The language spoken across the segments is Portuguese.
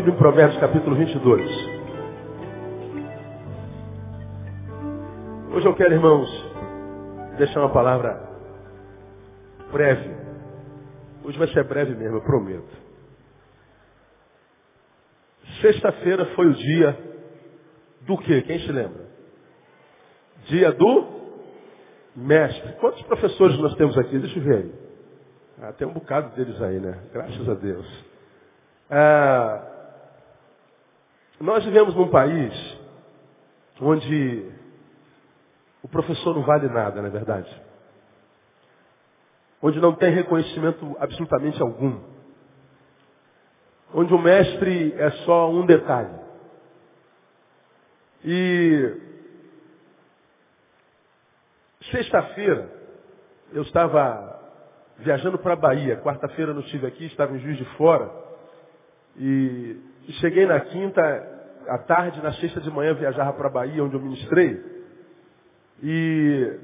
Bíblia em Provérbios capítulo 22. Hoje eu quero, irmãos, deixar uma palavra breve. Hoje vai ser breve mesmo, eu prometo. Sexta-feira foi o dia do quê? Quem se lembra? Dia do mestre. Quantos professores nós temos aqui? Deixa eu ver aí. Ah, tem um bocado deles aí, né? Graças a Deus. Ah, nós vivemos num país onde o professor não vale nada, não é verdade? Onde não tem reconhecimento absolutamente algum. Onde o mestre é só um detalhe. E Sexta-feira, eu estava viajando para a Bahia. Quarta-feira não estive aqui, estava em Juiz de Fora. E, e cheguei na quinta, à tarde, na sexta de manhã, viajava para a Bahia, onde eu ministrei. E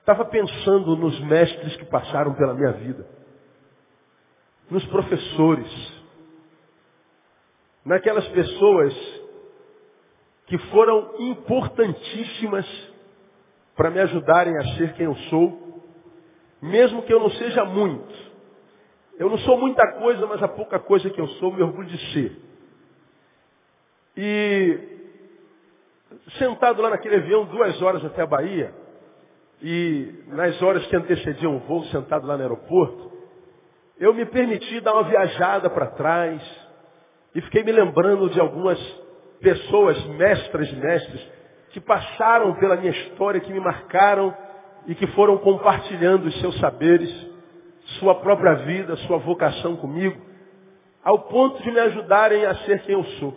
estava pensando nos mestres que passaram pela minha vida. Nos professores. Naquelas pessoas que foram importantíssimas para me ajudarem a ser quem eu sou, mesmo que eu não seja muito. Eu não sou muita coisa, mas a pouca coisa que eu sou, me orgulho de ser. E sentado lá naquele avião, duas horas até a Bahia, e nas horas que antecediam o voo, sentado lá no aeroporto, eu me permiti dar uma viajada para trás e fiquei me lembrando de algumas pessoas, mestras, mestres, que passaram pela minha história, que me marcaram e que foram compartilhando os seus saberes, sua própria vida, sua vocação comigo, ao ponto de me ajudarem a ser quem eu sou.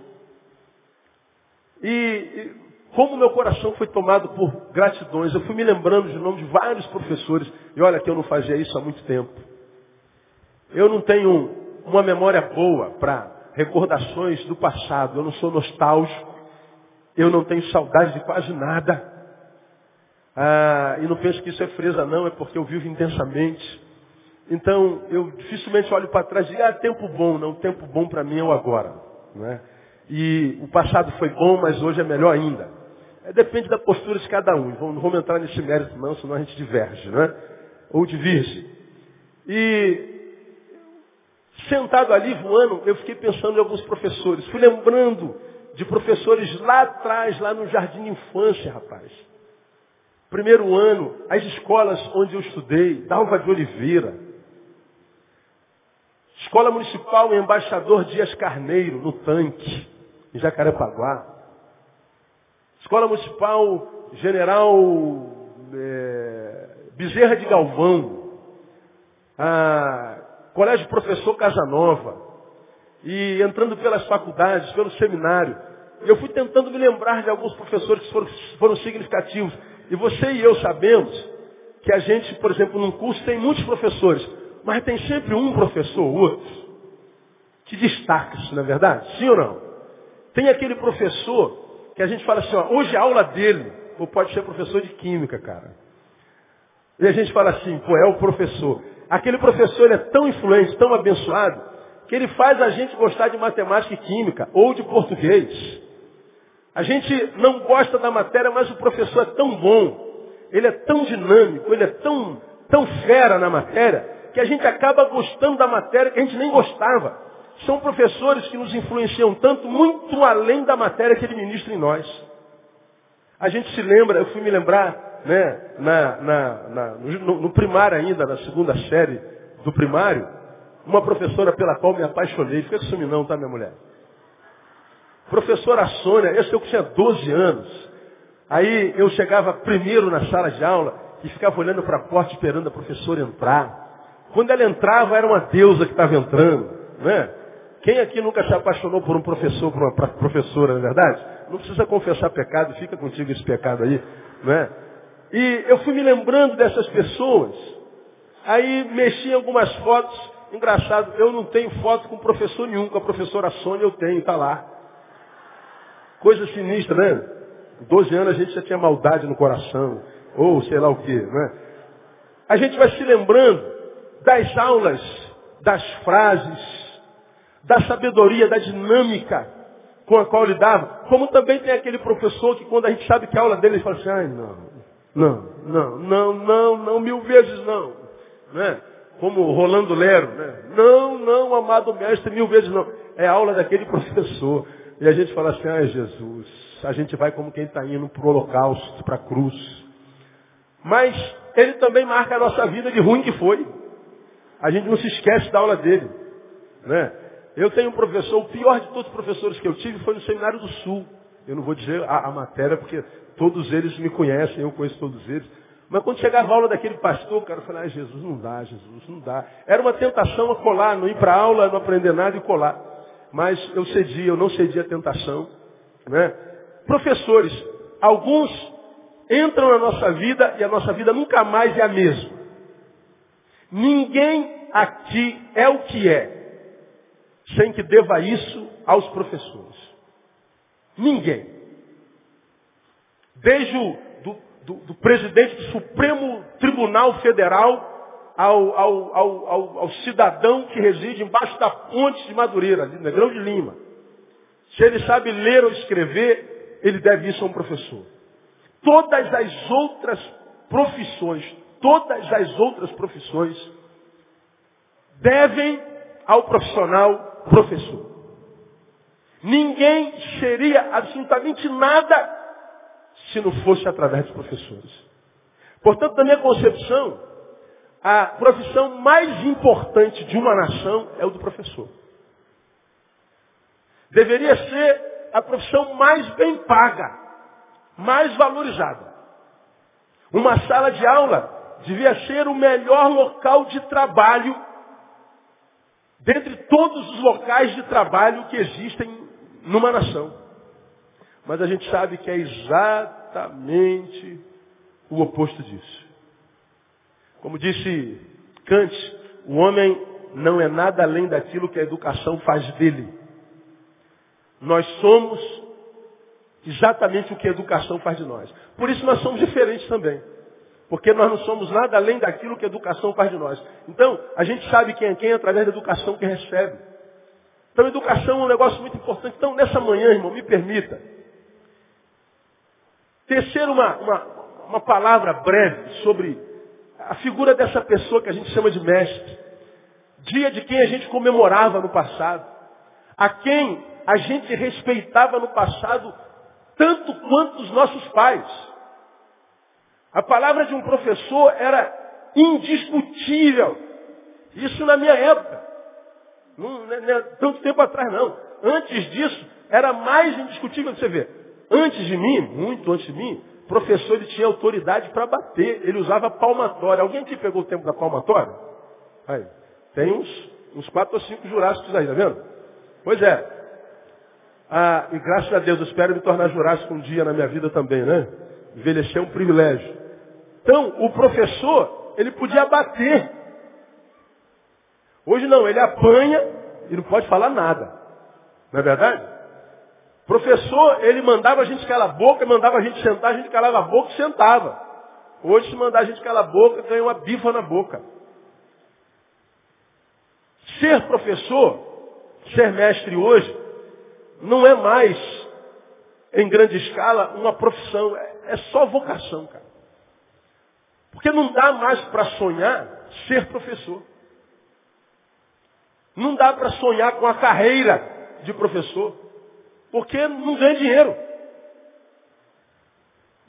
E, e como meu coração foi tomado por gratidões, eu fui me lembrando de nome de vários professores, e olha que eu não fazia isso há muito tempo. Eu não tenho uma memória boa para recordações do passado, eu não sou nostálgico. Eu não tenho saudade de quase nada. Ah, e não penso que isso é fresa não, é porque eu vivo intensamente. Então, eu dificilmente olho para trás e digo, ah, tempo bom. Não, tempo bom para mim é o agora. Não é? E o passado foi bom, mas hoje é melhor ainda. É, depende da postura de cada um. Não vamos entrar nesse mérito não, senão a gente diverge, não é? Ou divirge. E sentado ali voando, eu fiquei pensando em alguns professores. Fui lembrando de professores lá atrás, lá no Jardim de Infância, rapaz. Primeiro ano, as escolas onde eu estudei, Dalva de Oliveira. Escola Municipal Embaixador Dias Carneiro, no tanque, em Jacarepaguá. Escola Municipal General é, Bezerra de Galvão. Ah, Colégio Professor Casanova e entrando pelas faculdades, pelo seminário, eu fui tentando me lembrar de alguns professores que foram, foram significativos. E você e eu sabemos que a gente, por exemplo, num curso tem muitos professores, mas tem sempre um professor ou outro que destaca-se, não é verdade? Sim ou não? Tem aquele professor que a gente fala assim, ó, hoje a aula dele, ou pode ser professor de química, cara. E a gente fala assim, pô, é o professor. Aquele professor é tão influente, tão abençoado, que ele faz a gente gostar de matemática e química, ou de português. A gente não gosta da matéria, mas o professor é tão bom, ele é tão dinâmico, ele é tão, tão fera na matéria, que a gente acaba gostando da matéria que a gente nem gostava. São professores que nos influenciam tanto, muito além da matéria que ele ministra em nós. A gente se lembra, eu fui me lembrar, né, na, na, na no, no primário ainda, na segunda série do primário, uma professora pela qual me apaixonei. Fica com não, tá, minha mulher? Professora Sônia, eu tinha 12 anos. Aí eu chegava primeiro na sala de aula e ficava olhando para a porta esperando a professora entrar. Quando ela entrava, era uma deusa que estava entrando. Né? Quem aqui nunca se apaixonou por um professor, por uma professora, não é verdade? Não precisa confessar pecado, fica contigo esse pecado aí. Né? E eu fui me lembrando dessas pessoas. Aí mexi em algumas fotos Engraçado, eu não tenho foto com professor nenhum, com a professora Sônia eu tenho, está lá. Coisa sinistra, né? 12 anos a gente já tinha maldade no coração, ou sei lá o quê, né? a gente vai se lembrando das aulas, das frases, da sabedoria, da dinâmica com a qual ele dava. Como também tem aquele professor que quando a gente sabe que a aula dele, ele fala assim, ai não, não, não, não, não, não, mil vezes não. Né? Como Rolando Lero, né? Não, não, amado mestre, mil vezes não. É a aula daquele professor. E a gente fala assim, ai Jesus, a gente vai como quem está indo para o holocausto, para a cruz. Mas ele também marca a nossa vida de ruim que foi. A gente não se esquece da aula dele. Né? Eu tenho um professor, o pior de todos os professores que eu tive foi no Seminário do Sul. Eu não vou dizer a, a matéria, porque todos eles me conhecem, eu conheço todos eles. Mas quando chegava a aula daquele pastor, o cara falava, ah, Jesus, não dá, Jesus, não dá. Era uma tentação a colar, não ir para aula, não aprender nada e colar. Mas eu cedi, eu não cedi a tentação. Né? Professores, alguns entram na nossa vida e a nossa vida nunca mais é a mesma. Ninguém aqui é o que é, sem que deva isso aos professores. Ninguém. Desde o do, do, do presidente do Supremo Tribunal Federal ao, ao, ao, ao, cidadão que reside embaixo da ponte de Madureira, ali Negrão de Lima. Se ele sabe ler ou escrever, ele deve isso a um professor. Todas as outras profissões, todas as outras profissões devem ao profissional professor. Ninguém seria absolutamente nada se não fosse através dos professores. Portanto, na minha concepção, a profissão mais importante de uma nação é o do professor. Deveria ser a profissão mais bem paga, mais valorizada. Uma sala de aula devia ser o melhor local de trabalho dentre todos os locais de trabalho que existem numa nação. Mas a gente sabe que é exatamente o oposto disso. Como disse Kant, o homem não é nada além daquilo que a educação faz dele. Nós somos exatamente o que a educação faz de nós. Por isso nós somos diferentes também. Porque nós não somos nada além daquilo que a educação faz de nós. Então, a gente sabe quem é quem através da educação que recebe. Então, educação é um negócio muito importante. Então, nessa manhã, irmão, me permita tecer uma, uma, uma palavra breve sobre a figura dessa pessoa que a gente chama de mestre. Dia de quem a gente comemorava no passado. A quem a gente respeitava no passado tanto quanto os nossos pais. A palavra de um professor era indiscutível. Isso na minha época. Não, não, não é tanto tempo atrás, não. Antes disso, era mais indiscutível. Você vê, antes de mim, muito antes de mim, professor ele tinha autoridade para bater. Ele usava palmatória. Alguém aqui pegou o tempo da palmatória? Aí, tem uns, uns quatro ou cinco jurássicos aí, tá vendo? Pois é. Ah, e graças a Deus, eu espero me tornar jurássico um dia na minha vida também, né? Envelhecer é um privilégio. Então, o professor, ele podia bater. Hoje não, ele apanha e não pode falar nada. Não é verdade? Professor, ele mandava a gente calar a boca, mandava a gente sentar, a gente calava a boca e sentava. Hoje, se mandar a gente calar a boca, ganha uma bifa na boca. Ser professor, ser mestre hoje, não é mais, em grande escala, uma profissão. É, é só vocação, cara. Porque não dá mais para sonhar ser professor. Não dá para sonhar com a carreira de professor. Porque não ganha dinheiro.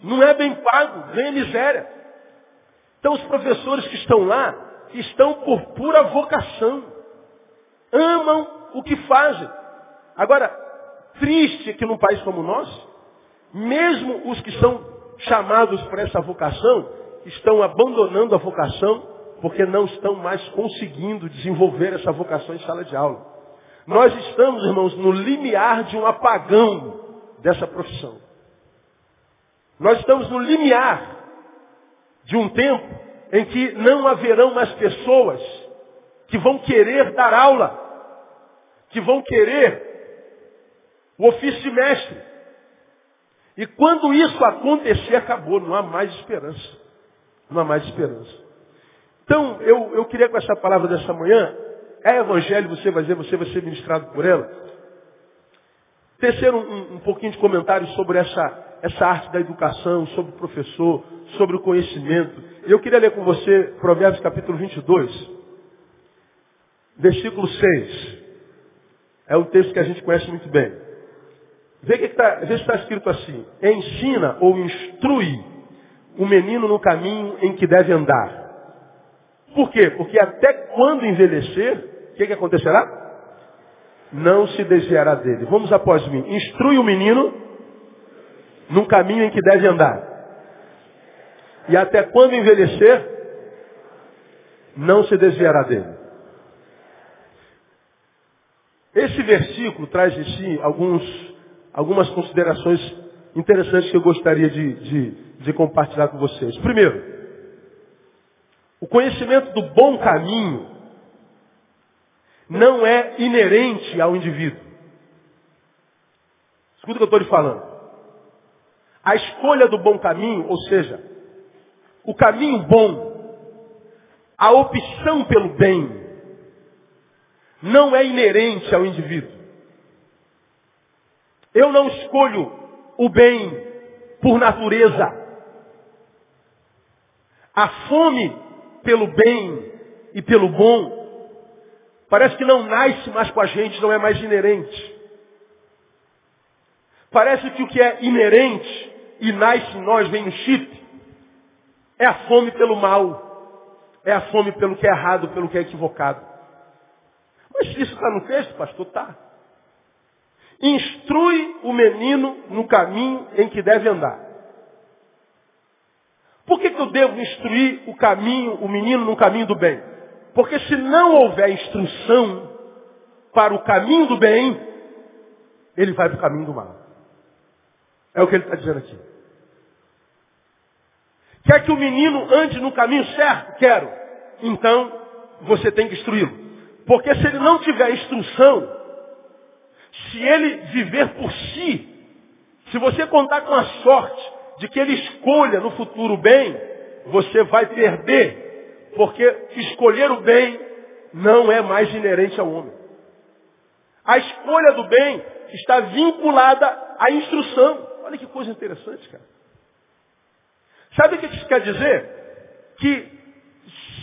Não é bem pago, ganha miséria. Então os professores que estão lá estão por pura vocação. Amam o que fazem. Agora, triste que num país como o nosso, mesmo os que são chamados para essa vocação, estão abandonando a vocação porque não estão mais conseguindo desenvolver essa vocação em sala de aula. Nós estamos, irmãos, no limiar de um apagão dessa profissão. Nós estamos no limiar de um tempo em que não haverão mais pessoas que vão querer dar aula, que vão querer o ofício de mestre. E quando isso acontecer, acabou, não há mais esperança. Não há mais esperança. Então, eu, eu queria com essa palavra dessa manhã, é evangelho, você vai dizer, você vai ser ministrado por ela. Tecer um, um pouquinho de comentário sobre essa, essa arte da educação, sobre o professor, sobre o conhecimento. Eu queria ler com você Provérbios capítulo 22, versículo 6. É um texto que a gente conhece muito bem. Vê que está, está escrito assim. Ensina ou instrui o menino no caminho em que deve andar. Por quê? Porque até quando envelhecer, o que, que acontecerá? Não se desviará dele. Vamos após mim. Instrui o menino no caminho em que deve andar. E até quando envelhecer, não se desviará dele. Esse versículo traz em si alguns, algumas considerações interessantes que eu gostaria de, de, de compartilhar com vocês. Primeiro, o conhecimento do bom caminho não é inerente ao indivíduo. Escuta o que eu estou lhe falando. A escolha do bom caminho, ou seja, o caminho bom, a opção pelo bem, não é inerente ao indivíduo. Eu não escolho o bem por natureza. A fome pelo bem e pelo bom parece que não nasce mais com a gente, não é mais inerente. Parece que o que é inerente e nasce em nós, vem no chip, é a fome pelo mal. É a fome pelo que é errado, pelo que é equivocado. Mas isso está no texto, pastor, está. Instrui o menino no caminho em que deve andar. Por que, que eu devo instruir o caminho, o menino no caminho do bem? Porque se não houver instrução para o caminho do bem, ele vai para o caminho do mal. É o que ele está dizendo aqui. Quer que o menino ande no caminho certo? Quero. Então, você tem que instruí-lo. Porque se ele não tiver instrução, se ele viver por si, se você contar com a sorte de que ele escolha no futuro bem, você vai perder. Porque escolher o bem não é mais inerente ao homem. A escolha do bem está vinculada à instrução. Olha que coisa interessante, cara. Sabe o que isso quer dizer? Que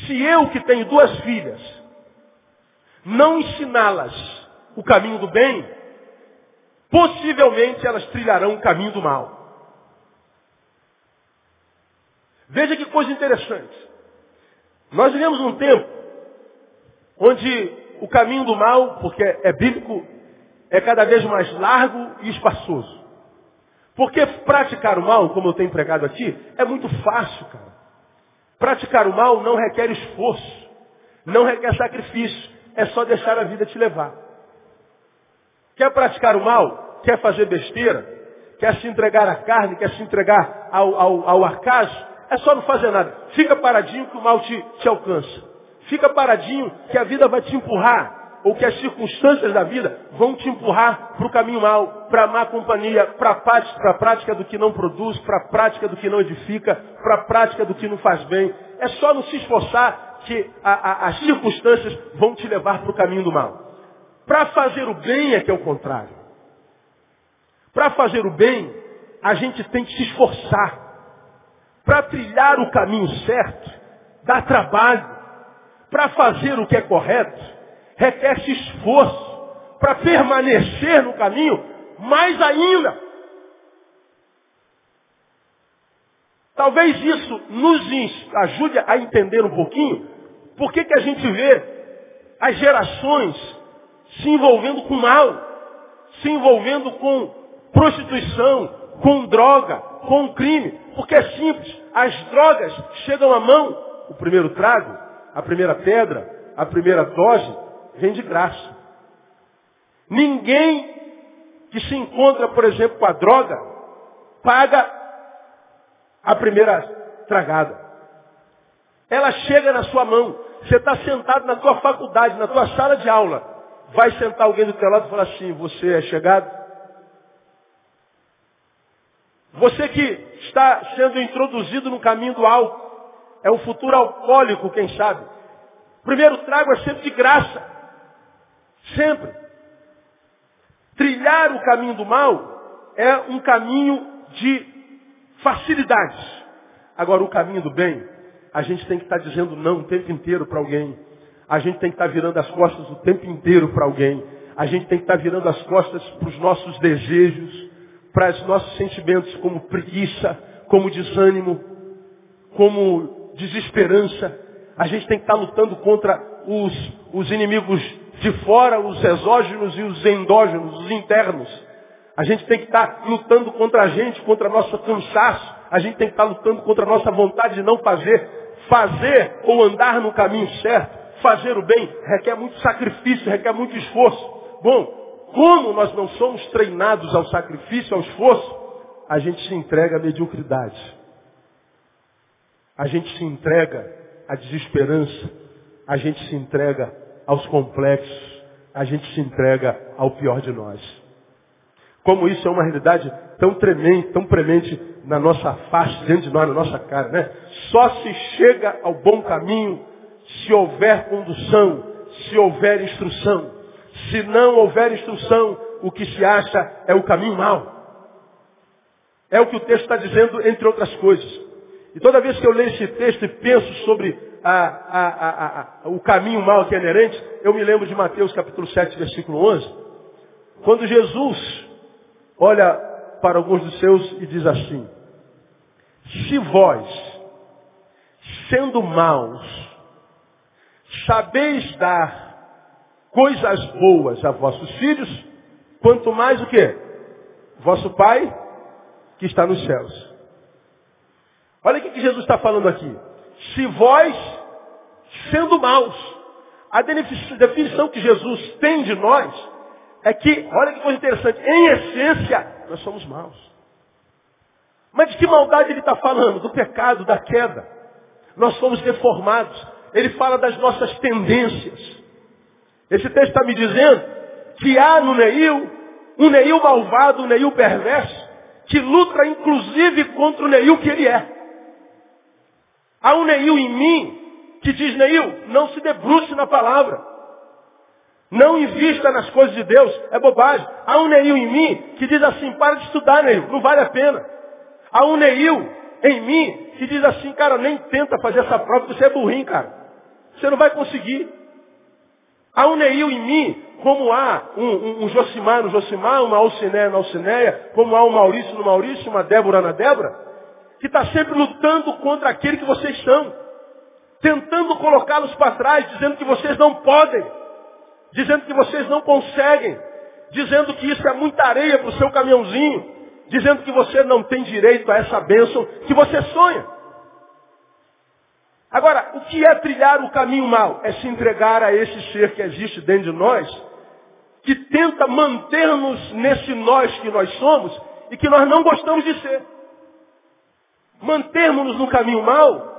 se eu que tenho duas filhas, não ensiná-las o caminho do bem, possivelmente elas trilharão o caminho do mal. Veja que coisa interessante. Nós vivemos um tempo onde o caminho do mal, porque é bíblico, é cada vez mais largo e espaçoso. Porque praticar o mal, como eu tenho pregado aqui, é muito fácil, cara. Praticar o mal não requer esforço, não requer sacrifício é só deixar a vida te levar. Quer praticar o mal? Quer fazer besteira? Quer se entregar à carne? Quer se entregar ao, ao, ao acaso? É só não fazer nada. Fica paradinho que o mal te, te alcança. Fica paradinho que a vida vai te empurrar. Ou que as circunstâncias da vida vão te empurrar para o caminho mal, para a má companhia, para a prática do que não produz, para a prática do que não edifica, para a prática do que não faz bem. É só não se esforçar que a, a, as circunstâncias vão te levar para o caminho do mal. Para fazer o bem é que é o contrário. Para fazer o bem, a gente tem que se esforçar. Para trilhar o caminho certo, dá trabalho. Para fazer o que é correto, requer-se esforço. Para permanecer no caminho, mais ainda. Talvez isso nos ajude a entender um pouquinho por que, que a gente vê as gerações se envolvendo com mal, se envolvendo com prostituição, com droga, com crime? Porque é simples, as drogas chegam à mão, o primeiro trago, a primeira pedra, a primeira dose, vem de graça. Ninguém que se encontra, por exemplo, com a droga, paga a primeira tragada. Ela chega na sua mão. Você está sentado na tua faculdade, na tua sala de aula. Vai sentar alguém do teu lado e falar assim, você é chegado? Você que está sendo introduzido no caminho do álcool. É um futuro alcoólico, quem sabe. Primeiro trago é sempre de graça. Sempre. Trilhar o caminho do mal é um caminho de facilidades. Agora, o caminho do bem, a gente tem que estar dizendo não o tempo inteiro para alguém. A gente tem que estar virando as costas o tempo inteiro para alguém. A gente tem que estar virando as costas para os nossos desejos, para os nossos sentimentos como preguiça, como desânimo, como desesperança. A gente tem que estar lutando contra os, os inimigos de fora, os exógenos e os endógenos, os internos. A gente tem que estar lutando contra a gente, contra nosso cansaço. A gente tem que estar lutando contra a nossa vontade de não fazer. Fazer ou andar no caminho certo, fazer o bem, requer muito sacrifício, requer muito esforço. Bom, como nós não somos treinados ao sacrifício, ao esforço, a gente se entrega à mediocridade. A gente se entrega à desesperança. A gente se entrega aos complexos. A gente se entrega ao pior de nós. Como isso é uma realidade tão tremenda, tão premente na nossa face, dentro de nós, na nossa cara, né? Só se chega ao bom caminho se houver condução, se houver instrução. Se não houver instrução, o que se acha é o caminho mau. É o que o texto está dizendo, entre outras coisas. E toda vez que eu leio esse texto e penso sobre a, a, a, o caminho mau que é inerente, eu me lembro de Mateus capítulo 7, versículo 11, quando Jesus olha para alguns dos seus e diz assim, se vós, sendo maus, sabeis dar coisas boas a vossos filhos, quanto mais o que? Vosso Pai que está nos céus. Olha o que Jesus está falando aqui. Se vós, sendo maus, a definição que Jesus tem de nós é que, olha que coisa interessante, em essência, nós somos maus. Mas de que maldade ele está falando? Do pecado, da queda. Nós somos deformados. Ele fala das nossas tendências. Esse texto está me dizendo que há no Neil um Neil malvado, um Neil perverso, que luta inclusive contra o Neil que ele é. Há um Neil em mim que diz, Neil, não se debruce na palavra. Não invista nas coisas de Deus, é bobagem. Há um Neil em mim que diz assim, para de estudar, Neil, não vale a pena. Há um Neil em mim que diz assim, cara, nem tenta fazer essa prova, você é burrinho, cara. Você não vai conseguir. Há um Neil em mim, como há um, um, um Josimar no Josimar, uma Alcinéia na Alcinéia, como há um Maurício no Maurício, uma Débora na Débora, que está sempre lutando contra aquele que vocês são. Tentando colocá-los para trás, dizendo que vocês não podem, dizendo que vocês não conseguem, dizendo que isso é muita areia para o seu caminhãozinho, dizendo que você não tem direito a essa bênção que você sonha. Agora, o que é trilhar o caminho mal? É se entregar a esse ser que existe dentro de nós, que tenta manter-nos nesse nós que nós somos e que nós não gostamos de ser. Mantermos-nos no caminho mal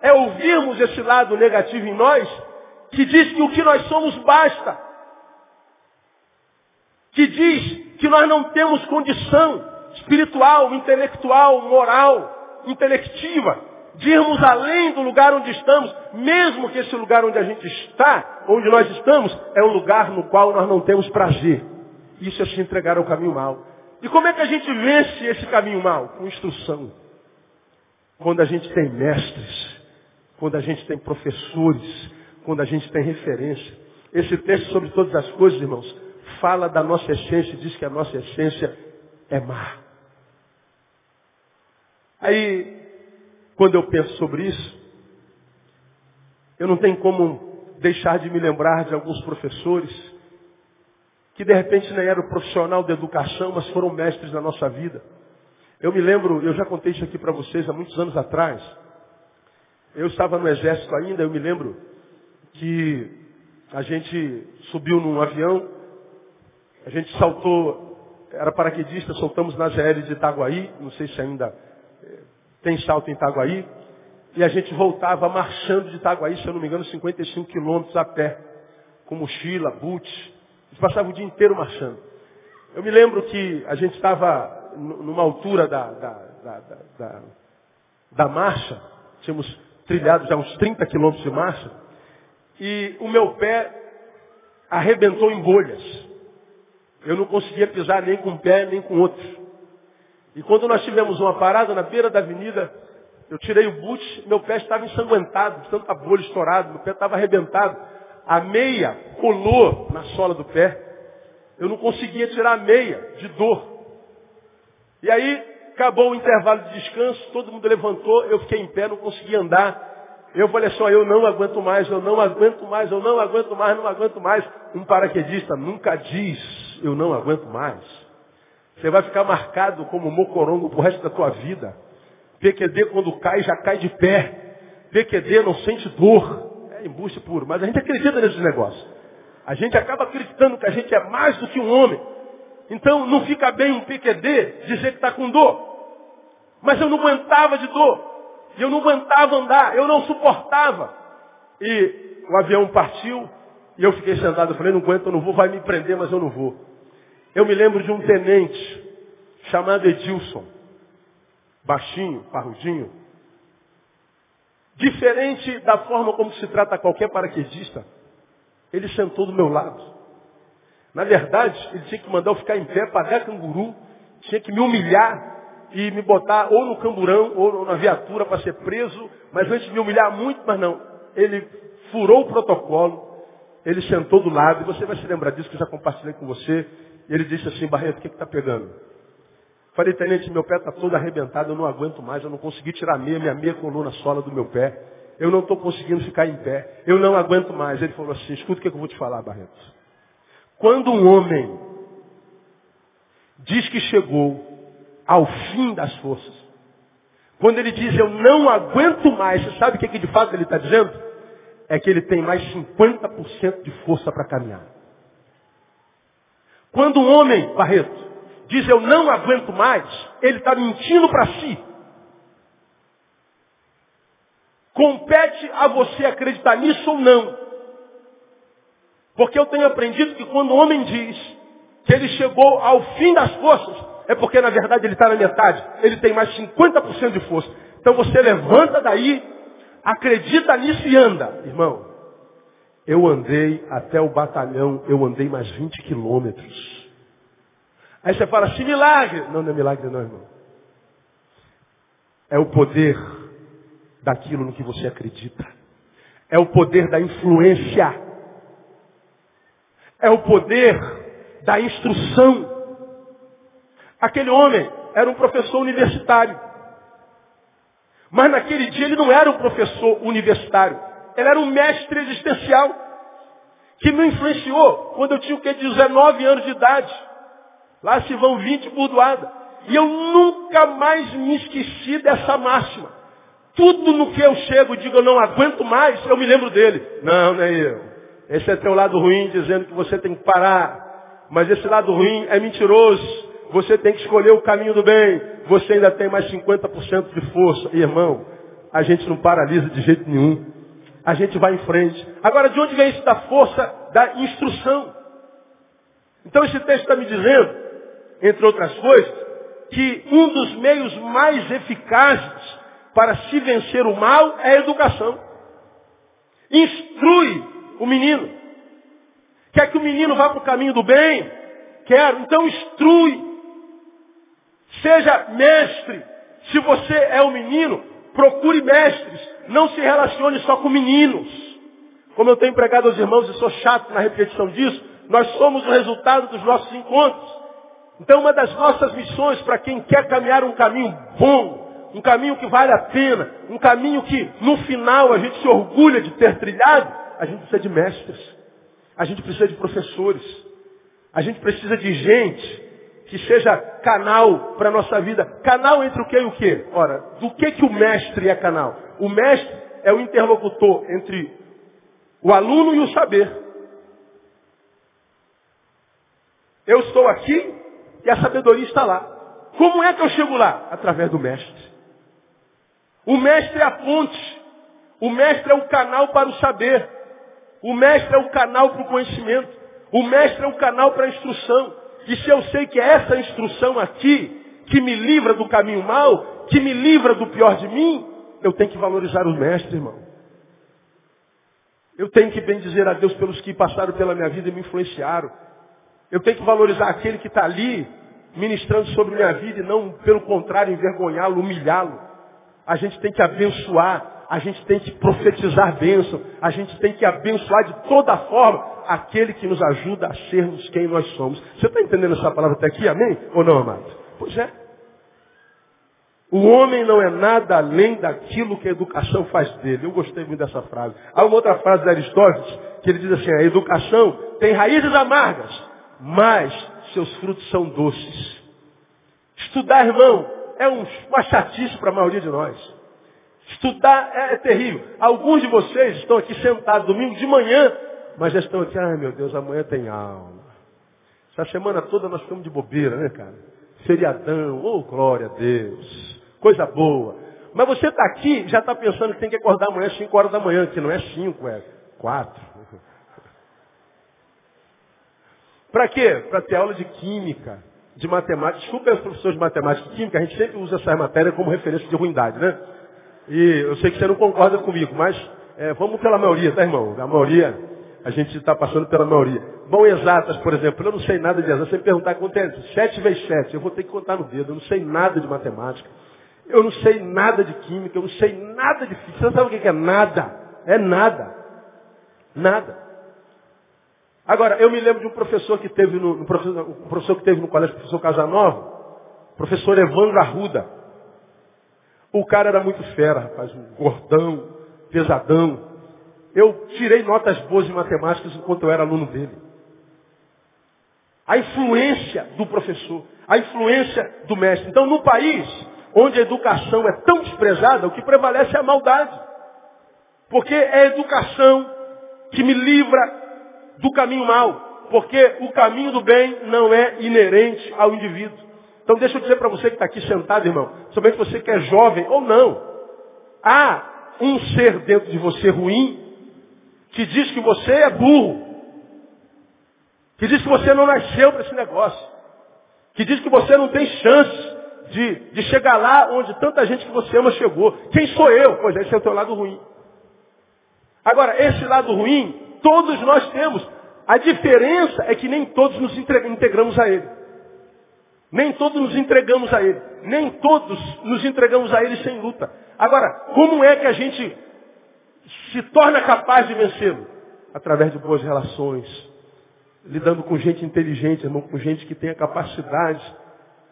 é ouvirmos esse lado negativo em nós, que diz que o que nós somos basta. Que diz que nós não temos condição espiritual, intelectual, moral, intelectiva de irmos além do lugar onde estamos, mesmo que esse lugar onde a gente está, onde nós estamos, é um lugar no qual nós não temos prazer. Isso é se entregar ao caminho mal. E como é que a gente vence esse caminho mal? Com instrução. Quando a gente tem mestres, quando a gente tem professores, quando a gente tem referência. Esse texto sobre todas as coisas, irmãos, fala da nossa essência, diz que a nossa essência é má. Aí quando eu penso sobre isso, eu não tenho como deixar de me lembrar de alguns professores que de repente nem eram profissional de educação, mas foram mestres na nossa vida. Eu me lembro, eu já contei isso aqui para vocês há muitos anos atrás. Eu estava no exército ainda, eu me lembro que a gente subiu num avião, a gente saltou, era paraquedista, soltamos na GL de Itaguaí, não sei se ainda tem salto em Itaguaí, e a gente voltava marchando de Itaguaí, se eu não me engano, 55 quilômetros a pé, com mochila, boot. A gente passava o dia inteiro marchando. Eu me lembro que a gente estava numa altura da, da, da, da, da marcha, tínhamos trilhado já uns 30 quilômetros de marcha, e o meu pé arrebentou em bolhas. Eu não conseguia pisar nem com um pé, nem com outro. E quando nós tivemos uma parada na beira da avenida, eu tirei o boot, meu pé estava ensanguentado, tanta bolha estourada, meu pé estava arrebentado. A meia colou na sola do pé. Eu não conseguia tirar a meia de dor. E aí, acabou o intervalo de descanso, todo mundo levantou, eu fiquei em pé, não conseguia andar. Eu falei só, eu não aguento mais, eu não aguento mais, eu não aguento mais, não aguento mais. Um paraquedista nunca diz, eu não aguento mais. Você vai ficar marcado como mocorongo pro resto da tua vida. PQD quando cai, já cai de pé. PQD não sente dor. É embuste puro. Mas a gente acredita nesses negócios. A gente acaba acreditando que a gente é mais do que um homem. Então não fica bem um PQD dizer que está com dor. Mas eu não aguentava de dor. Eu não aguentava andar, eu não suportava. E o avião partiu e eu fiquei sentado. Eu falei, não aguento, eu não vou, vai me prender, mas eu não vou. Eu me lembro de um tenente chamado Edilson. Baixinho, parrudinho. Diferente da forma como se trata qualquer paraquedista, ele sentou do meu lado. Na verdade, ele tinha que mandar eu ficar em pé, pagar canguru, tinha que me humilhar e me botar ou no camburão ou na viatura para ser preso, mas antes de me humilhar muito, mas não. Ele furou o protocolo, ele sentou do lado, e você vai se lembrar disso que eu já compartilhei com você. E ele disse assim, Barreto, o que está pegando? Falei, tenente, meu pé está todo arrebentado, eu não aguento mais, eu não consegui tirar a meia, minha meia colou na sola do meu pé. Eu não estou conseguindo ficar em pé. Eu não aguento mais. Ele falou assim, escuta o que eu vou te falar, Barreto. Quando um homem diz que chegou ao fim das forças. Quando ele diz eu não aguento mais, você sabe o que, que de fato ele está dizendo? É que ele tem mais 50% de força para caminhar. Quando um homem, Barreto, diz eu não aguento mais, ele está mentindo para si. Compete a você acreditar nisso ou não. Porque eu tenho aprendido que quando o homem diz que ele chegou ao fim das forças, é porque na verdade ele está na metade. Ele tem mais 50% de força. Então você levanta daí, acredita nisso e anda. Irmão, eu andei até o batalhão, eu andei mais 20 quilômetros. Aí você fala assim, milagre. Não, não é milagre não, irmão. É o poder daquilo no que você acredita. É o poder da influência. É o poder da instrução. Aquele homem era um professor universitário. Mas naquele dia ele não era um professor universitário. Ele era um mestre existencial. Que me influenciou quando eu tinha o que? 19 anos de idade. Lá se vão 20 burdoada. E eu nunca mais me esqueci dessa máxima. Tudo no que eu chego e digo eu não aguento mais, eu me lembro dele. Não, não é eu. Esse é teu lado ruim dizendo que você tem que parar. Mas esse lado ruim é mentiroso. Você tem que escolher o caminho do bem. Você ainda tem mais 50% de força. E, irmão, a gente não paralisa de jeito nenhum. A gente vai em frente. Agora, de onde vem isso da força da instrução? Então, esse texto está me dizendo, entre outras coisas, que um dos meios mais eficazes para se vencer o mal é a educação. Instrui o menino. Quer que o menino vá para o caminho do bem? Quero. Então instrui. Seja mestre. Se você é um menino, procure mestres. Não se relacione só com meninos. Como eu tenho pregado aos irmãos e sou chato na repetição disso, nós somos o resultado dos nossos encontros. Então uma das nossas missões para quem quer caminhar um caminho bom, um caminho que vale a pena, um caminho que no final a gente se orgulha de ter trilhado, a gente precisa de mestres. A gente precisa de professores. A gente precisa de gente que seja canal para a nossa vida. Canal entre o que e o que? Ora, do que, que o mestre é canal? O mestre é o interlocutor entre o aluno e o saber. Eu estou aqui e a sabedoria está lá. Como é que eu chego lá? Através do mestre. O mestre é a ponte. O mestre é o canal para o saber. O mestre é o canal para o conhecimento. O mestre é o canal para a instrução. E se eu sei que é essa instrução aqui, que me livra do caminho mau, que me livra do pior de mim, eu tenho que valorizar os mestres, irmão. Eu tenho que bem dizer a Deus pelos que passaram pela minha vida e me influenciaram. Eu tenho que valorizar aquele que está ali ministrando sobre minha vida e não, pelo contrário, envergonhá-lo, humilhá-lo. A gente tem que abençoar, a gente tem que profetizar bênção, a gente tem que abençoar de toda forma aquele que nos ajuda a sermos quem nós somos. Você está entendendo essa palavra até aqui, amém? Ou não, amado? Pois é. O homem não é nada além daquilo que a educação faz dele. Eu gostei muito dessa frase. Há uma outra frase de Aristóteles que ele diz assim, a educação tem raízes amargas, mas seus frutos são doces. Estudar, irmão, é uma chatice para a maioria de nós. Estudar é, é, terrível. Alguns de vocês estão aqui sentados domingo de manhã, mas já estão aqui, ai meu Deus, amanhã tem aula. Essa semana toda nós ficamos de bobeira, né, cara? Feriadão, oh glória a Deus. Coisa boa. Mas você está aqui, já está pensando que tem que acordar amanhã às 5 horas da manhã, que não é 5, é 4. Para quê? Para ter aula de química, de matemática. Desculpa os professores de matemática e química, a gente sempre usa essa matéria como referência de ruindade, né? E eu sei que você não concorda comigo, mas é, vamos pela maioria, tá, irmão? A maioria, a gente está passando pela maioria. Bom, exatas, por exemplo, eu não sei nada de exatas. Você me perguntar quanto é 7 vezes 7, eu vou ter que contar no dedo. Eu não sei nada de matemática. Eu não sei nada de química, eu não sei nada de física. Você não sabe o que é nada? É nada. Nada. Agora, eu me lembro de um professor que teve no, um professor, um professor que teve no colégio, professor Casanova, professor Evandro Arruda. O cara era muito fera, rapaz, um gordão, pesadão. Eu tirei notas boas em matemática enquanto eu era aluno dele. A influência do professor, a influência do mestre. Então, no país onde a educação é tão desprezada, o que prevalece é a maldade. Porque é a educação que me livra do caminho mal, porque o caminho do bem não é inerente ao indivíduo. Então deixa eu dizer para você que está aqui sentado, irmão, somente você que é jovem ou não, há um ser dentro de você ruim que diz que você é burro, que diz que você não nasceu para esse negócio, que diz que você não tem chance de, de chegar lá onde tanta gente que você ama chegou. Quem sou eu? Pois é, esse é o teu lado ruim. Agora, esse lado ruim Todos nós temos. A diferença é que nem todos nos integramos a Ele. Nem todos nos entregamos a Ele. Nem todos nos entregamos a Ele sem luta. Agora, como é que a gente se torna capaz de vencê-lo? Através de boas relações. Lidando com gente inteligente, irmão, com gente que tem a capacidade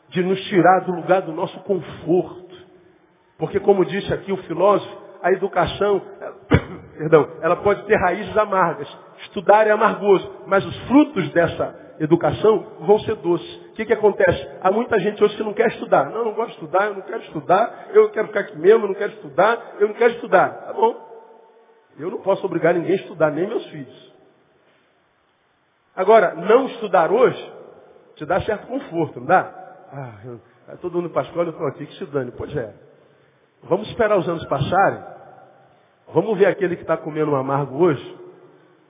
de nos tirar do lugar do nosso conforto. Porque como disse aqui o filósofo, a educação, perdão, ela pode ter raízes amargas. Estudar é amargoso, mas os frutos dessa educação vão ser doces. O que, que acontece? Há muita gente hoje que não quer estudar. Não, eu não gosto de estudar, eu não quero estudar, eu quero ficar aqui mesmo, eu não quero estudar, eu não quero estudar. Tá bom. Eu não posso obrigar ninguém a estudar, nem meus filhos. Agora, não estudar hoje te dá certo conforto, não dá? Ah, todo mundo para a escola, eu estou aqui que se dane. Pois é. Vamos esperar os anos passarem Vamos ver aquele que está comendo um amargo hoje,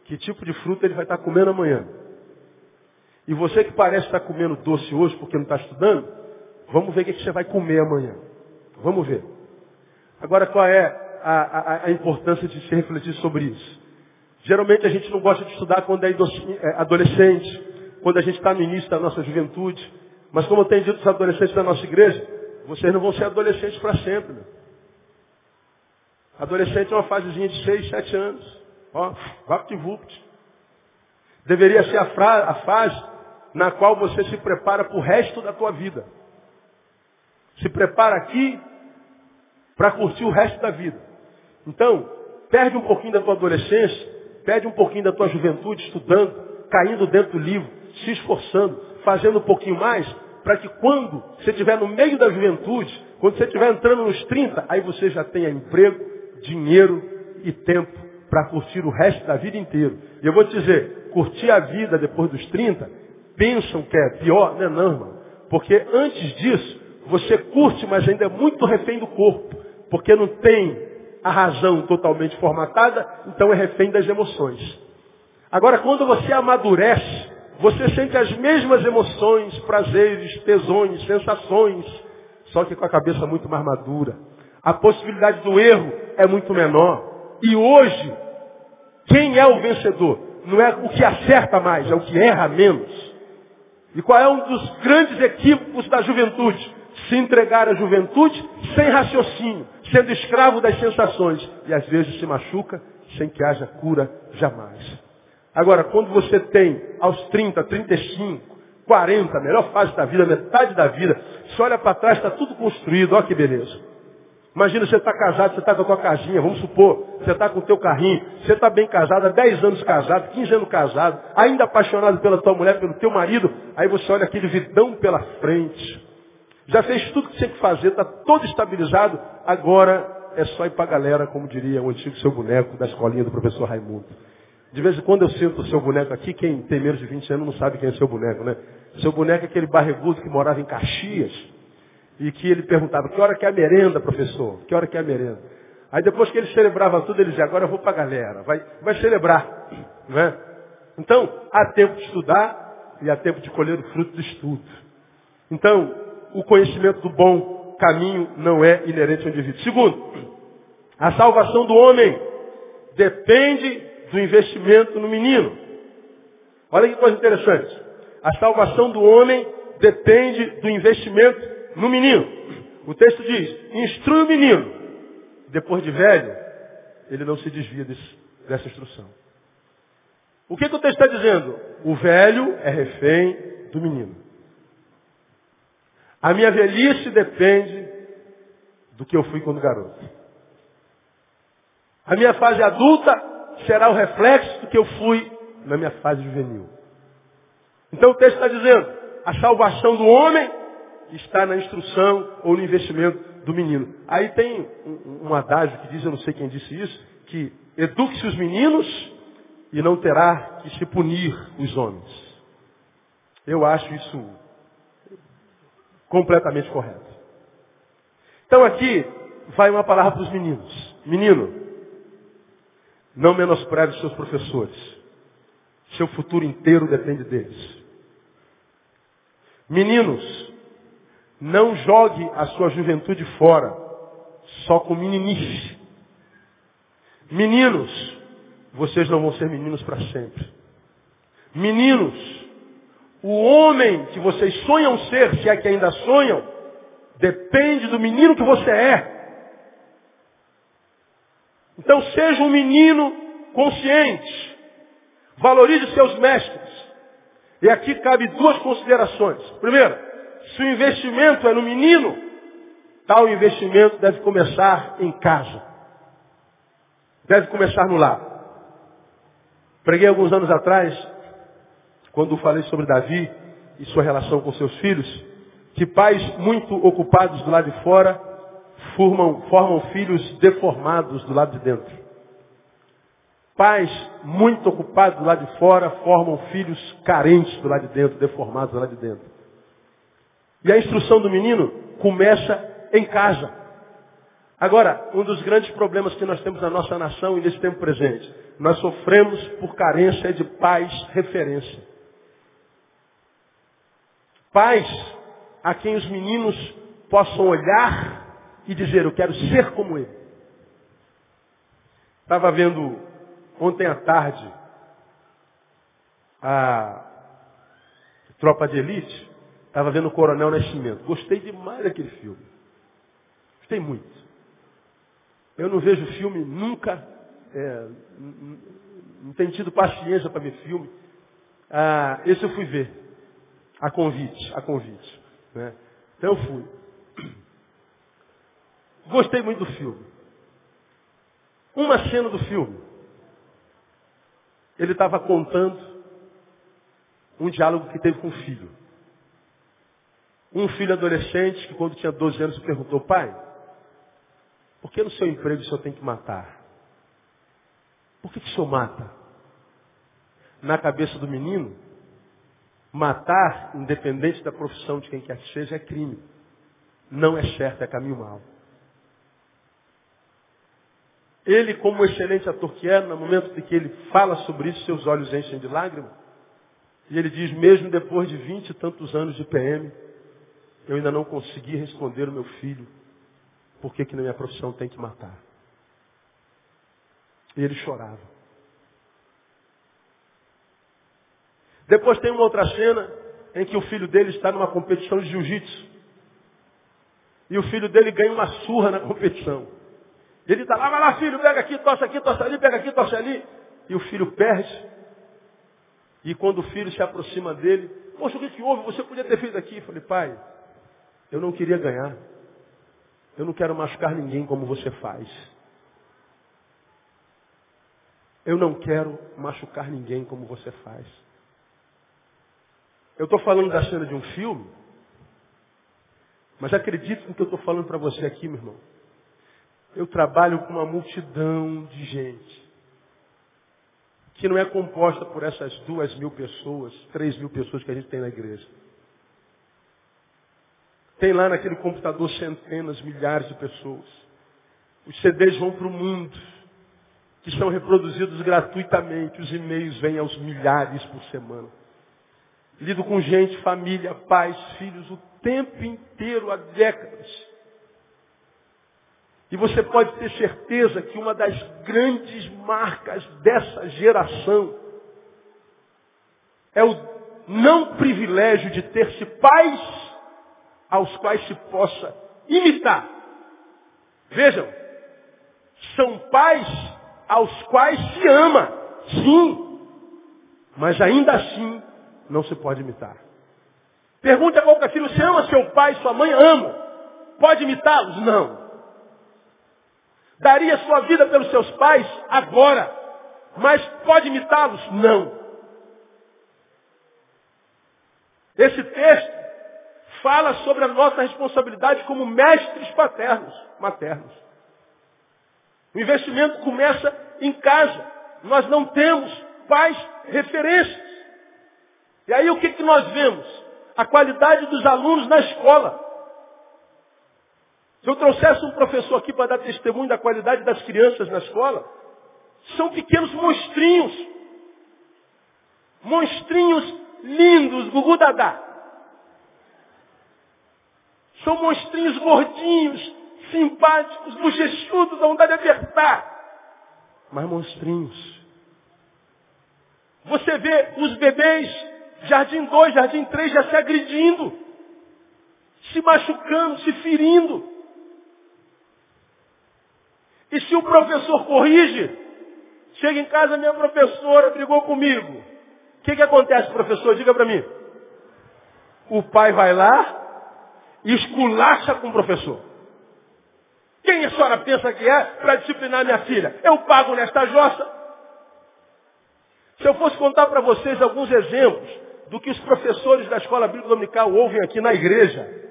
que tipo de fruta ele vai estar tá comendo amanhã. E você que parece estar tá comendo doce hoje porque não está estudando, vamos ver o que você vai comer amanhã. Vamos ver. Agora, qual é a, a, importância de se refletir sobre isso? Geralmente a gente não gosta de estudar quando é, é adolescente, quando a gente está no início da nossa juventude. Mas como eu tenho dito os adolescentes da nossa igreja, vocês não vão ser adolescentes para sempre. Adolescente é uma fasezinha de 6, 7 anos. Ó, vapt-vupt. Deveria ser a, fra, a fase na qual você se prepara para o resto da tua vida. Se prepara aqui para curtir o resto da vida. Então, perde um pouquinho da tua adolescência, perde um pouquinho da tua juventude estudando, caindo dentro do livro, se esforçando, fazendo um pouquinho mais, para que quando você estiver no meio da juventude, quando você estiver entrando nos 30, aí você já tenha emprego, dinheiro e tempo para curtir o resto da vida inteira. E eu vou te dizer, curtir a vida depois dos 30, pensam que é pior? Não é não, irmão. Porque antes disso, você curte, mas ainda é muito refém do corpo. Porque não tem a razão totalmente formatada, então é refém das emoções. Agora, quando você amadurece, você sente as mesmas emoções, prazeres, tesões, sensações, só que com a cabeça muito mais madura. A possibilidade do erro é muito menor. E hoje, quem é o vencedor? Não é o que acerta mais, é o que erra menos. E qual é um dos grandes equívocos da juventude? Se entregar à juventude sem raciocínio, sendo escravo das sensações. E às vezes se machuca sem que haja cura jamais. Agora, quando você tem aos 30, 35, 40, melhor fase da vida, metade da vida, você olha para trás, está tudo construído, olha que beleza. Imagina você está casado, você está com a tua casinha, vamos supor, você está com o teu carrinho, você está bem casado, há 10 anos casado, 15 anos casado, ainda apaixonado pela tua mulher, pelo teu marido, aí você olha aquele vidão pela frente. Já fez tudo que tinha que fazer, está todo estabilizado, agora é só ir para a galera, como diria o antigo seu boneco da escolinha do professor Raimundo. De vez em quando eu sinto o seu boneco aqui, quem tem menos de 20 anos não sabe quem é seu boneco, né? Seu boneco é aquele barrigudo que morava em Caxias e que ele perguntava, que hora que é a merenda, professor? Que hora que é a merenda? Aí depois que ele celebrava tudo, ele dizia, agora eu vou para a galera, vai, vai celebrar. Né? Então, há tempo de estudar e há tempo de colher o fruto do estudo. Então, o conhecimento do bom caminho não é inerente ao indivíduo. Segundo, a salvação do homem depende do investimento no menino. Olha que coisa interessante. A salvação do homem depende do investimento no menino. O texto diz, instrui o menino. Depois de velho, ele não se desvia desse, dessa instrução. O que, que o texto está dizendo? O velho é refém do menino. A minha velhice depende do que eu fui quando garoto. A minha fase adulta será o reflexo do que eu fui na minha fase juvenil. Então o texto está dizendo, a salvação do homem está na instrução ou no investimento do menino. Aí tem um, um adágio que diz, eu não sei quem disse isso, que eduque-se os meninos e não terá que se punir os homens. Eu acho isso completamente correto. Então aqui vai uma palavra para os meninos. Menino, não menospreze os seus professores. Seu futuro inteiro depende deles. Meninos, não jogue a sua juventude fora, só com meninice. Meninos, vocês não vão ser meninos para sempre. Meninos, o homem que vocês sonham ser, se é que ainda sonham, depende do menino que você é. Então seja um menino consciente. Valorize seus mestres. E aqui cabe duas considerações. Primeiro, se o investimento é no menino, tal investimento deve começar em casa. Deve começar no lar. Preguei alguns anos atrás, quando falei sobre Davi e sua relação com seus filhos, que pais muito ocupados do lado de fora formam, formam filhos deformados do lado de dentro. Pais muito ocupados do lado de fora formam filhos carentes do lado de dentro, deformados do lado de dentro. E a instrução do menino começa em casa. Agora, um dos grandes problemas que nós temos na nossa nação e nesse tempo presente, nós sofremos por carência de pais referência. Pais a quem os meninos possam olhar e dizer, eu quero ser como ele. Estava vendo ontem à tarde a Tropa de Elite, estava vendo o Coronel Nascimento. Gostei demais daquele filme. Gostei muito. Eu não vejo filme nunca, é, não tenho tido paciência para ver filme. Ah, esse eu fui ver, a convite, a convite. Né? Então eu fui. Gostei muito do filme. Uma cena do filme. Ele estava contando um diálogo que teve com o filho. Um filho adolescente que quando tinha 12 anos perguntou, pai, por que no seu emprego o senhor tem que matar? Por que, que o senhor mata? Na cabeça do menino, matar, independente da profissão de quem quer que seja, é crime. Não é certo, é caminho mau. Ele, como excelente ator que é, no momento em que ele fala sobre isso, seus olhos enchem de lágrimas. E ele diz, mesmo depois de vinte e tantos anos de PM, eu ainda não consegui responder o meu filho por que, que na minha profissão tem que matar? E ele chorava. Depois tem uma outra cena em que o filho dele está numa competição de jiu-jitsu. E o filho dele ganha uma surra na competição. Ele está lá, vai lá filho, pega aqui, tosse aqui, tosse ali, pega aqui, tosse ali. E o filho perde. E quando o filho se aproxima dele, poxa, o que, que houve? Você podia ter feito aqui. Eu falei, pai, eu não queria ganhar. Eu não quero machucar ninguém como você faz. Eu não quero machucar ninguém como você faz. Eu estou falando da cena de um filme, mas acredite no que eu estou falando para você aqui, meu irmão. Eu trabalho com uma multidão de gente que não é composta por essas duas mil pessoas, três mil pessoas que a gente tem na igreja. Tem lá naquele computador centenas, milhares de pessoas. Os CDs vão para o mundo, que são reproduzidos gratuitamente. Os e-mails vêm aos milhares por semana. Lido com gente, família, pais, filhos, o tempo inteiro, há décadas. E você pode ter certeza que uma das grandes marcas dessa geração é o não privilégio de ter-se pais aos quais se possa imitar. Vejam, são pais aos quais se ama, sim, mas ainda assim não se pode imitar. Pergunta a qualquer filho, você ama seu pai e sua mãe? Ama. Pode imitá-los? Não. Daria sua vida pelos seus pais? Agora. Mas pode imitá-los? Não. Esse texto fala sobre a nossa responsabilidade como mestres paternos, maternos. O investimento começa em casa. Nós não temos pais referências. E aí o que, que nós vemos? A qualidade dos alunos na escola. Se eu trouxesse um professor aqui para dar testemunho da qualidade das crianças na escola, são pequenos monstrinhos. Monstrinhos lindos, Gugu Dadá. São monstrinhos gordinhos, simpáticos, bochechudos, a vontade de apertar. Mas monstrinhos. Você vê os bebês Jardim 2, jardim 3 já se agredindo, se machucando, se ferindo. E se o professor corrige, chega em casa, minha professora brigou comigo. O que, que acontece, professor? Diga para mim. O pai vai lá e esculacha com o professor. Quem a senhora pensa que é para disciplinar minha filha? Eu pago nesta jossa. Se eu fosse contar para vocês alguns exemplos do que os professores da escola bíblica dominical ouvem aqui na igreja.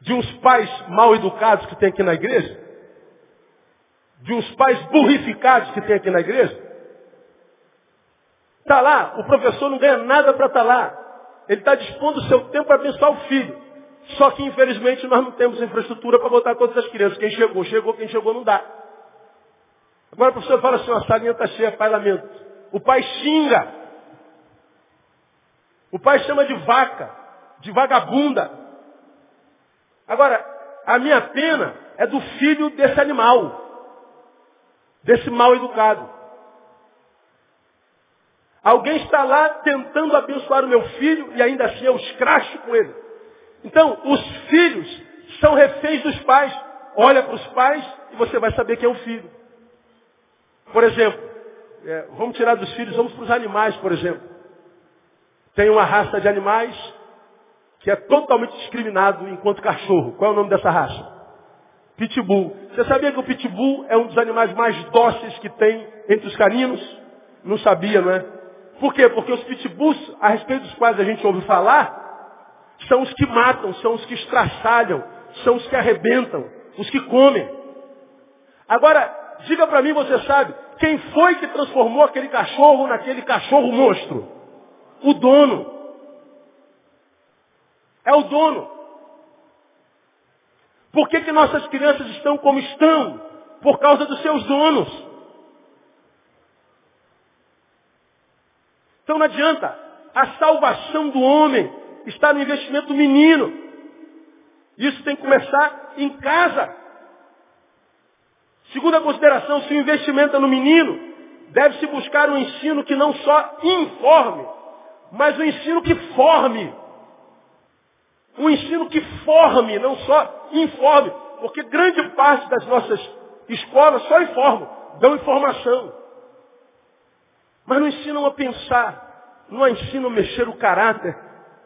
De uns pais mal educados que tem aqui na igreja. De uns pais burrificados que tem aqui na igreja. Está lá, o professor não ganha nada para estar tá lá. Ele está dispondo o seu tempo para abençoar o filho. Só que, infelizmente, nós não temos infraestrutura para botar todas as crianças. Quem chegou, chegou. Quem chegou, não dá. Agora o professor fala assim, a salinha está cheia, pai lamento. O pai xinga. O pai chama de vaca, de vagabunda. Agora, a minha pena é do filho desse animal, desse mal educado. Alguém está lá tentando abençoar o meu filho e ainda assim eu escracho com ele. Então, os filhos são reféns dos pais. Olha para os pais e você vai saber quem é o filho. Por exemplo, é, vamos tirar dos filhos, vamos para os animais, por exemplo. Tem uma raça de animais que é totalmente discriminado enquanto cachorro. Qual é o nome dessa raça? Pitbull. Você sabia que o pitbull é um dos animais mais dóceis que tem entre os caninos? Não sabia, não é? Por quê? Porque os pitbulls, a respeito dos quais a gente ouve falar, são os que matam, são os que estraçalham, são os que arrebentam, os que comem. Agora, diga para mim, você sabe, quem foi que transformou aquele cachorro naquele cachorro monstro? O dono. É o dono. Por que, que nossas crianças estão como estão? Por causa dos seus donos. Então não adianta., a, salvação do homem está no investimento do menino. Isso tem que começar em casa. Segunda consideração, se o investimento é no menino, deve-se buscar um ensino que não só informe, mas um ensino que forme. Um ensino que forme, não só informe. Porque grande parte das nossas escolas só informam, dão informação. Mas não ensinam a pensar, não ensinam a mexer o caráter,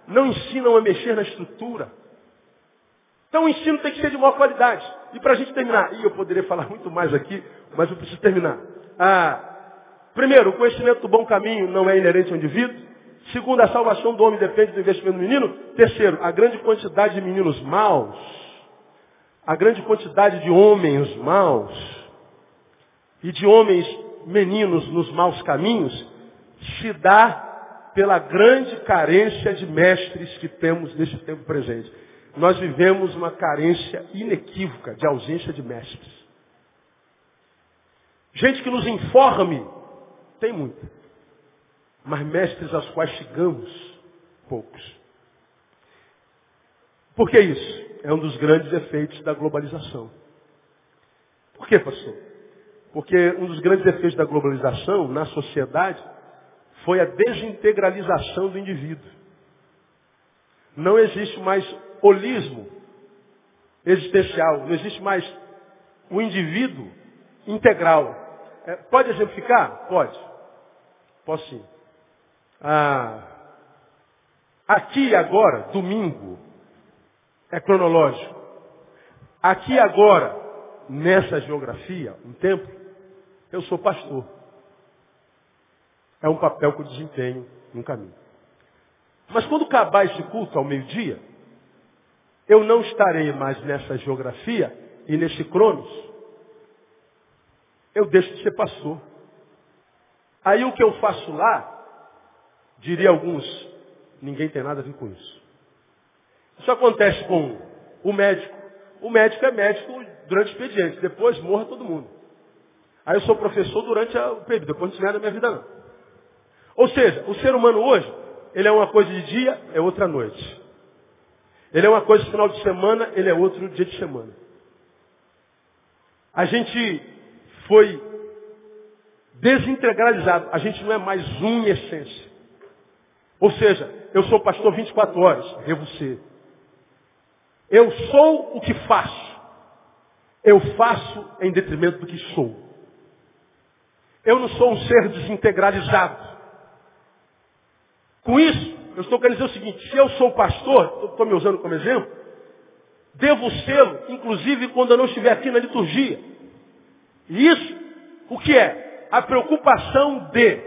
não ensinam a mexer na estrutura. Então o ensino tem que ser de maior qualidade. E para a gente terminar, e eu poderia falar muito mais aqui, mas eu preciso terminar. Ah, primeiro, o conhecimento do bom caminho não é inerente ao indivíduo. Segundo, a salvação do homem depende do investimento do menino. Terceiro, a grande quantidade de meninos maus, a grande quantidade de homens maus e de homens meninos nos maus caminhos se dá pela grande carência de mestres que temos nesse tempo presente. Nós vivemos uma carência inequívoca de ausência de mestres. Gente que nos informe, tem muita mas mestres aos quais chegamos, poucos. Por que isso? É um dos grandes efeitos da globalização. Por que, pastor? Porque um dos grandes efeitos da globalização na sociedade foi a desintegralização do indivíduo. Não existe mais holismo existencial, não existe mais o indivíduo integral. É, pode exemplificar? Pode. Posso sim. Ah, aqui agora, domingo, é cronológico. Aqui agora, nessa geografia, um tempo, eu sou pastor. É um papel que eu desempenho no caminho. Mas quando acabar esse culto ao meio-dia, eu não estarei mais nessa geografia e nesse cronos. Eu deixo de ser pastor. Aí o que eu faço lá Diria alguns, ninguém tem nada a ver com isso. Isso acontece com o médico. O médico é médico durante o expediente, depois morra todo mundo. Aí eu sou professor durante o período, depois não na minha vida não. Ou seja, o ser humano hoje, ele é uma coisa de dia, é outra noite. Ele é uma coisa de final de semana, ele é outro dia de semana. A gente foi desintegralizado. A gente não é mais um em essência. Ou seja, eu sou pastor 24 horas, devo ser. Eu sou o que faço. Eu faço em detrimento do que sou. Eu não sou um ser desintegralizado. Com isso, eu estou querendo dizer o seguinte, se eu sou pastor, estou me usando como exemplo, devo ser, inclusive quando eu não estiver aqui na liturgia. E isso, o que é? A preocupação de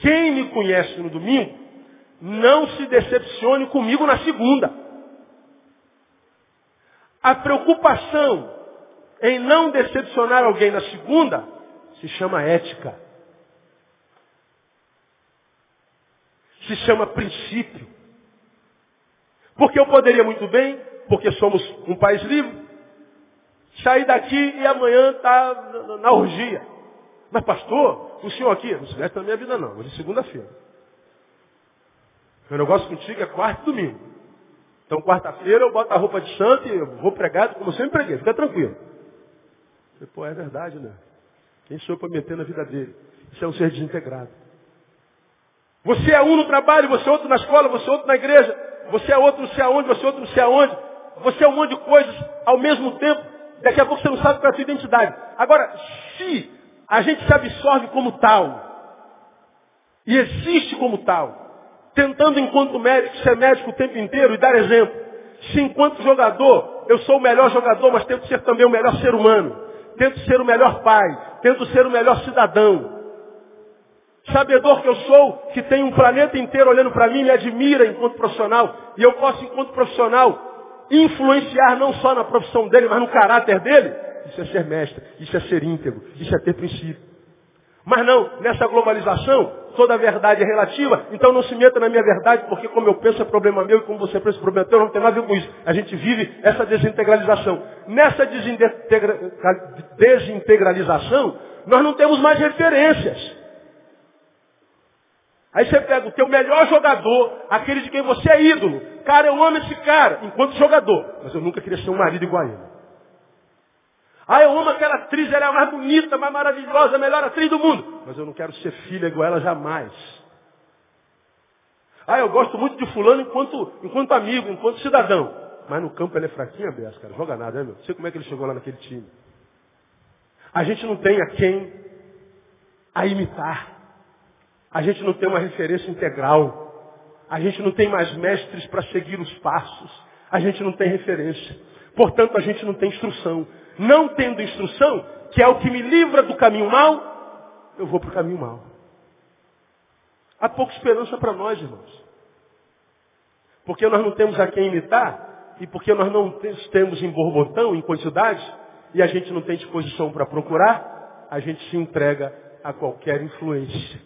quem me conhece no domingo não se decepcione comigo na segunda. A preocupação em não decepcionar alguém na segunda se chama ética. Se chama princípio. Porque eu poderia muito bem, porque somos um país livre, sair daqui e amanhã estar tá na orgia. Mas pastor, o senhor aqui, não se mete na minha vida não, hoje é segunda-feira. Meu negócio contigo é quarta e domingo. Então, quarta-feira eu boto a roupa de santo e vou pregado como eu sempre preguei. Fica tranquilo. Você, pô, é verdade, né? Quem sou eu para meter na vida dele? Isso é um ser desintegrado. Você é um no trabalho, você é outro na escola, você é outro na igreja, você é outro não sei aonde, você é outro não sei aonde. Você é um monte de coisas ao mesmo tempo. Daqui a pouco você não sabe qual é a sua identidade. Agora, se a gente se absorve como tal, e existe como tal, tentando enquanto médico ser médico o tempo inteiro e dar exemplo. Se enquanto jogador, eu sou o melhor jogador, mas tento ser também o melhor ser humano. Tento ser o melhor pai. Tento ser o melhor cidadão. Sabedor que eu sou, que tem um planeta inteiro olhando para mim, me admira enquanto profissional. E eu posso, enquanto profissional, influenciar não só na profissão dele, mas no caráter dele. Isso é ser mestre, isso é ser íntegro, isso é ter princípio. Mas não, nessa globalização, toda a verdade é relativa, então não se meta na minha verdade, porque como eu penso é problema meu e como você pensa é problema teu, não tem nada a ver com isso. A gente vive essa desintegralização. Nessa desintegra... desintegralização, nós não temos mais referências. Aí você pega o teu melhor jogador, aquele de quem você é ídolo. Cara, eu amo esse cara, enquanto jogador. Mas eu nunca queria ser um marido igual a ele. Ah, eu amo aquela atriz, ela é a mais bonita, mais maravilhosa, a melhor atriz do mundo. Mas eu não quero ser filha igual ela jamais. Ah, eu gosto muito de fulano enquanto, enquanto amigo, enquanto cidadão. Mas no campo ele é fraquinho, Bessa, cara. Joga nada, né, meu? Não sei como é que ele chegou lá naquele time. A gente não tem a quem a imitar. A gente não tem uma referência integral. A gente não tem mais mestres para seguir os passos. A gente não tem referência. Portanto, a gente não tem instrução. Não tendo instrução, que é o que me livra do caminho mal, eu vou para o caminho mal. Há pouca esperança para nós, irmãos. Porque nós não temos a quem imitar, e porque nós não temos em borbotão, em quantidade, e a gente não tem disposição para procurar, a gente se entrega a qualquer influência.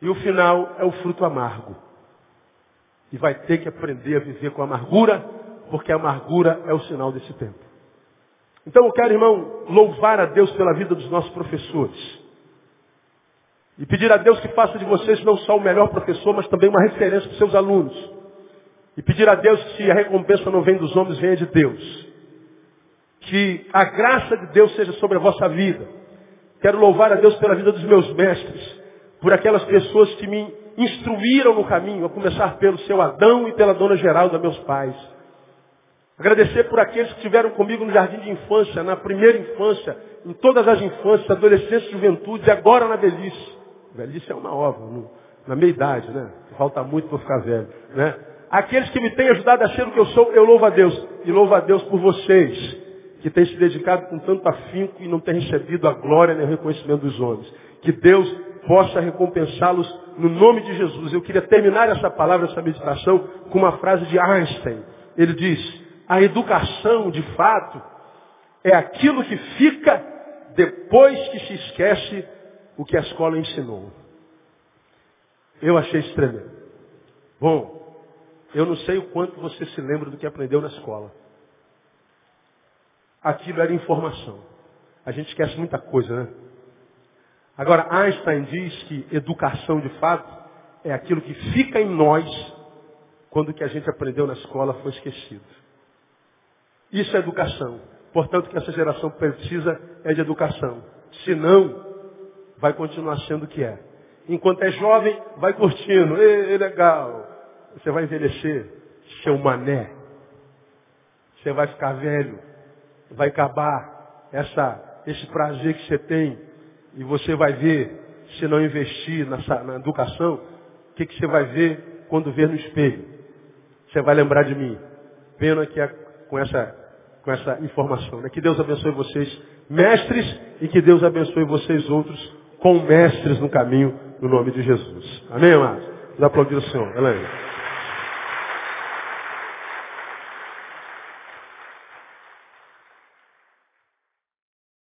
E o final é o fruto amargo. E vai ter que aprender a viver com amargura, porque a amargura é o sinal desse tempo. Então eu quero, irmão, louvar a Deus pela vida dos nossos professores. E pedir a Deus que faça de vocês não só o melhor professor, mas também uma referência para os seus alunos. E pedir a Deus que se a recompensa não vem dos homens, venha de Deus. Que a graça de Deus seja sobre a vossa vida. Quero louvar a Deus pela vida dos meus mestres, por aquelas pessoas que me instruíram no caminho, a começar pelo seu Adão e pela dona Geralda, meus pais. Agradecer por aqueles que estiveram comigo no jardim de infância, na primeira infância, em todas as infâncias, adolescência, juventude agora na velhice. Velhice é uma obra, no, na meia idade, né? Falta muito para ficar velho, né? Aqueles que me têm ajudado a ser o que eu sou, eu louvo a Deus. E louvo a Deus por vocês, que têm se dedicado com tanto afinco e não têm recebido a glória nem o reconhecimento dos homens. Que Deus possa recompensá-los no nome de Jesus. Eu queria terminar essa palavra, essa meditação, com uma frase de Einstein. Ele diz, a educação, de fato, é aquilo que fica depois que se esquece o que a escola ensinou. Eu achei tremendo. Bom, eu não sei o quanto você se lembra do que aprendeu na escola. Aquilo era informação. A gente esquece muita coisa, né? Agora, Einstein diz que educação, de fato, é aquilo que fica em nós quando o que a gente aprendeu na escola foi esquecido. Isso é educação. Portanto, o que essa geração precisa é de educação. Senão, vai continuar sendo o que é. Enquanto é jovem, vai curtindo. Ei, legal. Você vai envelhecer, seu mané. Você vai ficar velho. Vai acabar essa, esse prazer que você tem. E você vai ver, se não investir nessa, na educação, o que, que você vai ver quando ver no espelho? Você vai lembrar de mim. Pena que a com essa, com essa informação. Né? Que Deus abençoe vocês, mestres, e que Deus abençoe vocês outros com mestres no caminho, no nome de Jesus. Amém, amados? Vamos aplaudir o Senhor. Elaine.